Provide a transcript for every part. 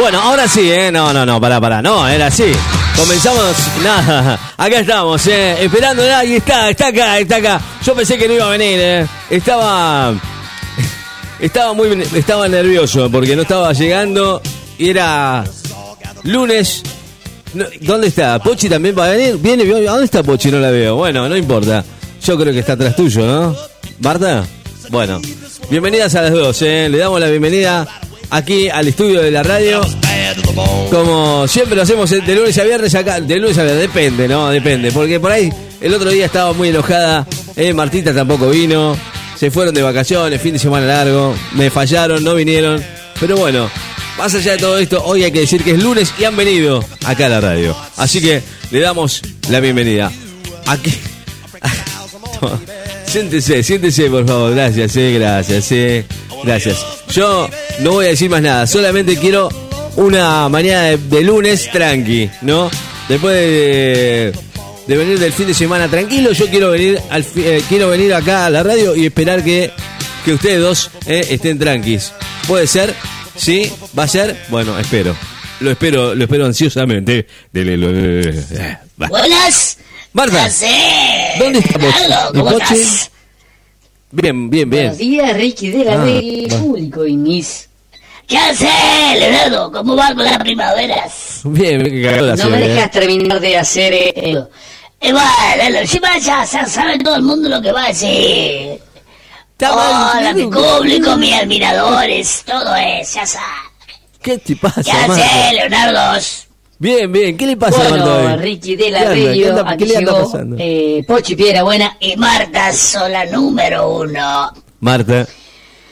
Bueno, ahora sí, ¿eh? No, no, no, pará, pará. No, era así. Comenzamos, nada, acá estamos, ¿eh? Esperando, ahí está, está acá, está acá. Yo pensé que no iba a venir, ¿eh? Estaba... Estaba muy... Estaba nervioso porque no estaba llegando y era lunes. ¿Dónde está? ¿Pochi también va a venir? ¿Viene? ¿A dónde está Pochi? No la veo. Bueno, no importa. Yo creo que está atrás tuyo, ¿no? ¿Marta? Bueno, bienvenidas a las dos, ¿eh? Le damos la bienvenida aquí al estudio de la radio. Como siempre lo hacemos de lunes a viernes acá. De lunes a viernes, depende, ¿no? Depende. Porque por ahí el otro día estaba muy enojada. Eh, Martita tampoco vino. Se fueron de vacaciones, fin de semana largo. Me fallaron, no vinieron. Pero bueno, más allá de todo esto, hoy hay que decir que es lunes y han venido acá a la radio. Así que le damos la bienvenida. Aquí. siéntese, siéntese, por favor. Gracias, eh, gracias, eh. Gracias. Yo no voy a decir más nada. Solamente quiero una mañana de, lunes tranqui, ¿no? Después de, de, venir del fin de semana tranquilo, yo quiero venir al, eh, quiero venir acá a la radio y esperar que, que ustedes dos eh, estén tranquis. ¿Puede ser? ¿Sí? ¿Va a ser? Bueno, espero. Lo espero, lo espero ansiosamente. Buenas. Marta. ¿Dónde Pochi? ¿Cómo estás? Bien, bien, bien. Buenos días, Ricky de la ah, público y mis... ¿Qué haces, Leonardo? ¿Cómo va con las primaveras? Bien, bien, No me dejas terminar de hacer... Eh, eh, bueno, encima ya, sabe todo el mundo lo que va a decir. Hola, mi público, mis admiradores, todo eso, ya sabes. ¿Qué te pasa, ¿Qué haces, Leonardo? Bien, bien, ¿qué le pasa bueno, Ricky de la aquí ¿Qué llegó pasando? Eh, Pochi Piedra Buena y Marta Sola número uno. Marta.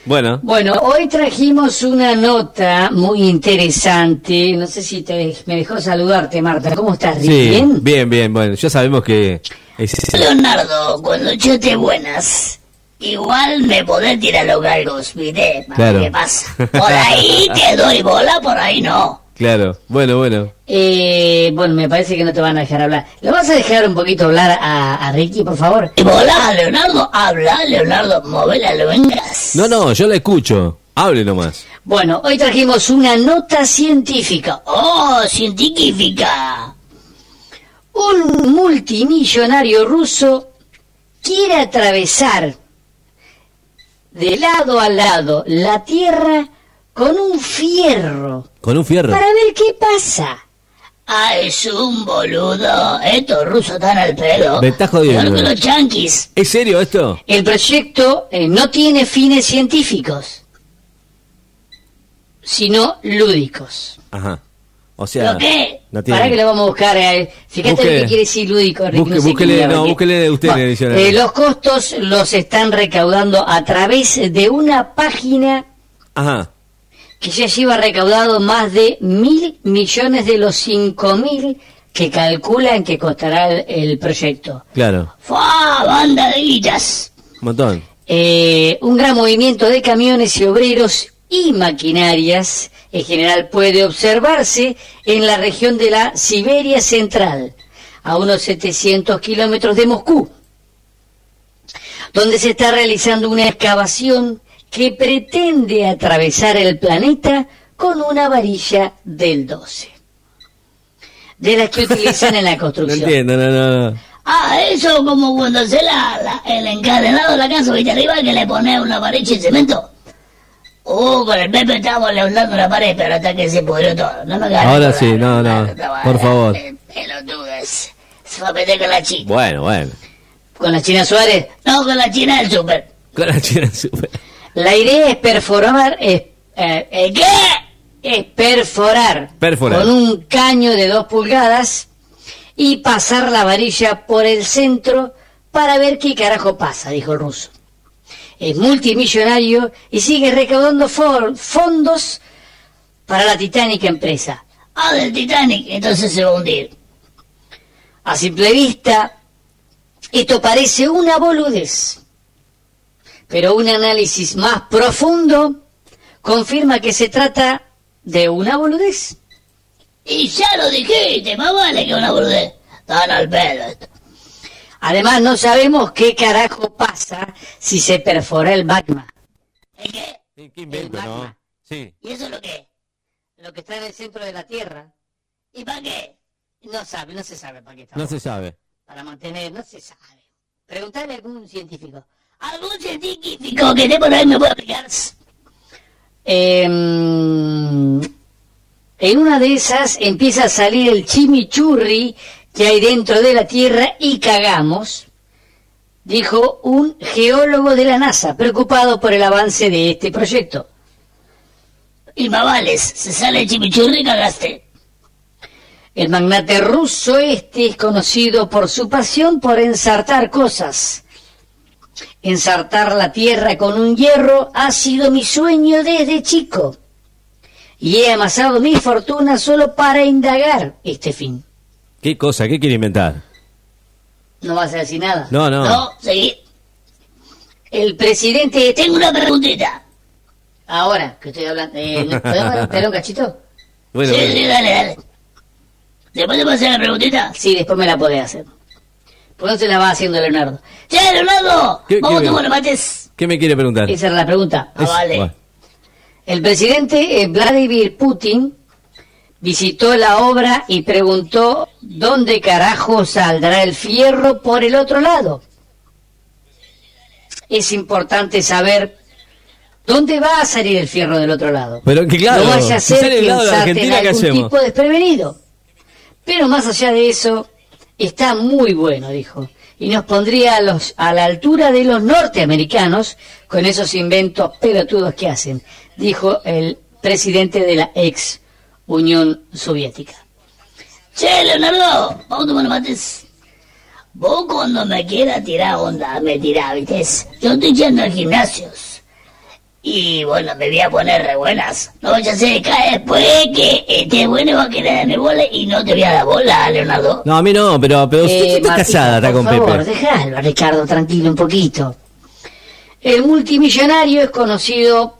Bueno. Bueno, hoy trajimos una nota muy interesante. No sé si te, me dejó saludarte, Marta. ¿Cómo estás? Sí, ¿Bien? Bien, bien. Bueno, ya sabemos que... Es... Leonardo, cuando yo te buenas, igual me podés tirar los galgos, ¿viste? Claro. ¿Qué pasa? Por ahí te doy bola, por ahí no. Claro, bueno, bueno. Eh, bueno, me parece que no te van a dejar hablar. ¿Lo vas a dejar un poquito hablar a, Ricky, por favor? Hola, Leonardo, habla, Leonardo, movela, lo vengas. No, no, yo la escucho. Hable nomás. Bueno, hoy trajimos una nota científica. ¡Oh, científica! Un multimillonario ruso quiere atravesar de lado a lado la Tierra con un fierro. ¿Con un fierro? Para ver qué pasa. Ah, es un boludo. Estos rusos están al pedo. Me estás jodiendo. los chanquis. ¿Es serio esto? El proyecto eh, no tiene fines científicos, sino lúdicos. Ajá. O sea, ¿Lo qué? No tiene... Para que lo vamos a buscar. Eh. Fíjate lo que quiere decir lúdico. Busque, no búsquele, no, búsquele usted eh, Los costos los están recaudando a través de una página Ajá que ya lleva recaudado más de mil millones de los cinco mil que calculan que costará el, proyecto. Claro. ¡Fua! Banda de montón. Eh, un gran movimiento de camiones y obreros y maquinarias en general puede observarse en la región de la Siberia Central, a unos 700 kilómetros de Moscú, donde se está realizando una excavación que pretende atravesar el planeta con una varilla del 12. De las que utilizan en la construcción. No entiendo, no, no, Ah, eso como cuando se la, el encadenado de la casa, viste arriba, que le pone una varilla de cemento. Uh, con el Pepe estábamos levantando la pared, pero hasta que se pudrió todo. No me Ahora sí, no, no, por favor. Pelotudes. Se va a meter con la China. Bueno, bueno. ¿Con la China Suárez? No, con la China del Super. Con la China del Super. La idea es perforar, es, eh, eh, ¿qué? Es perforar, perforar con un caño de dos pulgadas y pasar la varilla por el centro para ver qué carajo pasa, dijo el ruso. Es multimillonario y sigue recaudando fondos para la titánica empresa. Ah, del Titanic, entonces se va a hundir. A simple vista, esto parece una boludez pero un análisis más profundo confirma que se trata de una boludez. Y ya lo dijiste, más vale que una boludez. Tan al Además, no sabemos qué carajo pasa si se perfora el magma. ¿El qué? ¿Qué invento, no? Sí. ¿Y eso es lo que? lo que está en el centro de la Tierra. ¿Y para qué? No sabe, no se sabe para qué está. No se sabe. Para mantener, no se sabe. Preguntarle a algún científico. ¿Algún científico que esté por ahí me pueda explicar? Em, en una de esas empieza a salir el chimichurri que hay dentro de la Tierra y cagamos, dijo un geólogo de la NASA, preocupado por el avance de este proyecto. Y Mavales, se sale el chimichurri y cagaste. El magnate ruso este es conocido por su pasión por ensartar cosas. Ensartar la tierra con un hierro ha sido mi sueño desde chico. Y he amasado mi fortuna solo para indagar este fin. ¿Qué cosa? ¿Qué quiere inventar? No vas a decir nada. No, no. No, seguí. El presidente... Tengo una preguntita. Ahora que estoy hablando... Eh, ¿Podemos esperar un cachito? Bueno, sí, bueno. sí, dale, dale. ¿Después te puedo hacer la preguntita? Sí, después me la podés hacer. ¿Por dónde se la va haciendo Leonardo? ¡Che, Leonardo! ¿Qué- ¿Vamos qué- a tomar los mates? ¿Qué me quiere preguntar? Esa era la pregunta. Ah, Es- vale. bueno. El presidente eh, Vladimir Putin visitó la obra y preguntó dónde carajo saldrá el fierro por el otro lado. Es importante saber dónde va a salir el fierro del otro lado. Pero que claro, no vaya a si ser del que lado de Argentina, ¿qué algún tipo desprevenido. Pero más allá de eso, está muy bueno, dijo. Y nos pondría a, los, a la altura de los norteamericanos con esos inventos pelotudos que hacen, dijo el presidente de la ex Unión Soviética. Che, Leonardo, vamos a tomar mates. Vos cuando me quieras tirar onda, me tirás, ¿viste? Yo estoy yendo al gimnasio. Y bueno, me voy a poner re buenas. No vaya a ser que después que esté bueno va a querer darme bola y no te voy a dar bola, Leonardo. No, a mí no, pero, pero usted Eh, está casada, está por con favor, Pepe. Dejalo a Ricardo tranquilo un poquito. El multimillonario es conocido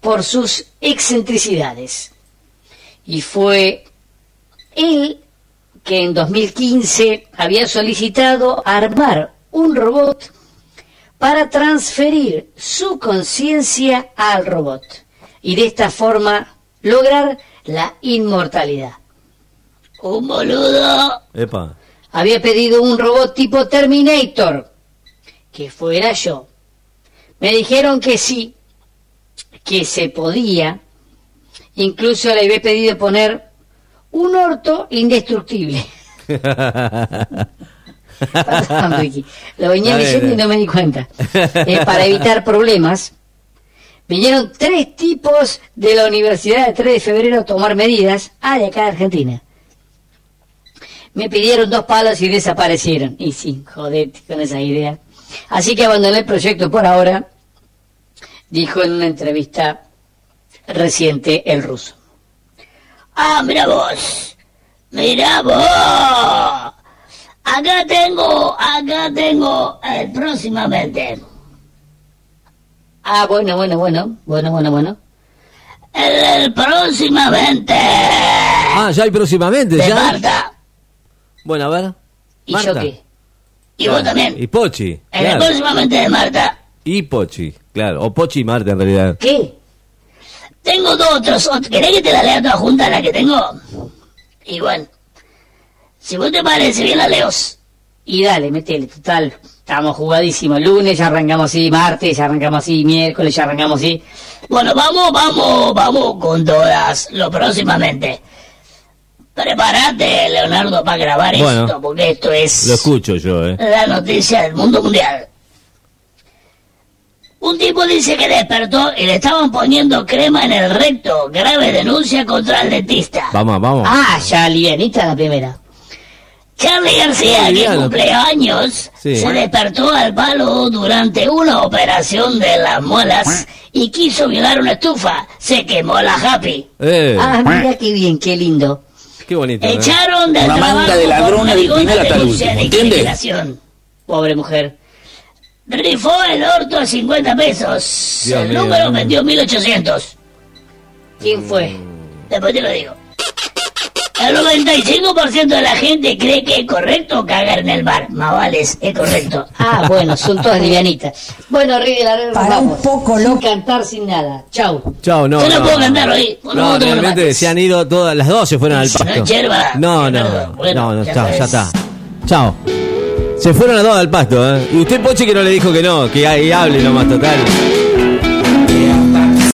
por sus excentricidades. Y fue él que en 2015 había solicitado armar un robot para transferir su conciencia al robot y de esta forma lograr la inmortalidad. Un boludo Epa. había pedido un robot tipo Terminator, que fuera yo. Me dijeron que sí, que se podía. Incluso le había pedido poner un orto indestructible. Perdón. Lo venía leyendo y no me di cuenta. Eh, para evitar problemas, vinieron tres tipos de la Universidad de 3 de Febrero a tomar medidas, ah, de acá de Argentina. Me pidieron dos palos y desaparecieron. Y sí, jodete con esa idea. Así que abandoné el proyecto por ahora, dijo en una entrevista reciente el ruso. Ah, mira vos. Mira vos. Acá tengo, acá tengo el próximamente. Ah, bueno, bueno, bueno, bueno, bueno, bueno. El, el próximamente. Ah, ya hay próximamente, de ya. Marta. Bueno, a ver. ¿Y Marta. yo qué? Y vos también. Y Pochi, el claro. próximamente de Marta. Y Pochi, claro. O Pochi y Marta, en realidad. ¿Qué? Tengo dos otros. ot- ¿Querés que te la lea toda junta la que tengo? Y bueno, si vos te parece bien la leos. Y dale, metele, total. Estamos jugadísimos. Lunes ya arrancamos así, martes ya arrancamos así, miércoles ya arrancamos así. Bueno, vamos, vamos, vamos con todas, lo próximamente. Prepárate, Leonardo, para grabar Bueno. esto, porque esto es Lo escucho yo, ¿eh? la noticia del mundo mundial. Un tipo dice que despertó y le estaban poniendo crema en el recto. Grave denuncia contra el dentista. Vamos, vamos. Ah, ya livianita la primera. Charlie García, que Liviano. cumple años, Sí. se despertó al palo durante una operación de las muelas y quiso violar una estufa. Se quemó la happy. Eh, Ah, mira qué bien, qué lindo. qué bonito. ¿eh? Echaron del Una trabajo de por ladrones del una primer hasta el denuncia último, de ¿entiende? discriminación. Pobre mujer. Rifó el orto a 50 pesos. Dios el mío. número vendió 1800. ¿Quién fue? Después te lo digo. El 95% de la gente cree que es correcto cagar en el bar. Más vale, es, correcto. Ah, bueno, son todas livianitas. Bueno, verdad, Para vamos. un poco Sin loco. cantar, sin nada. Chau. Chao, no. Yo no no, puedo cantar hoy. No No, no realmente se han ido todas las dos, se fueron al no, pasto. yerba, No, no, yerba, bueno, no, no, ya chao, ya sabes. está. Chao. Se fueron las dos al pasto, ¿eh? Y usted, Poche, que no le dijo que no, que ahí hable nomás, total.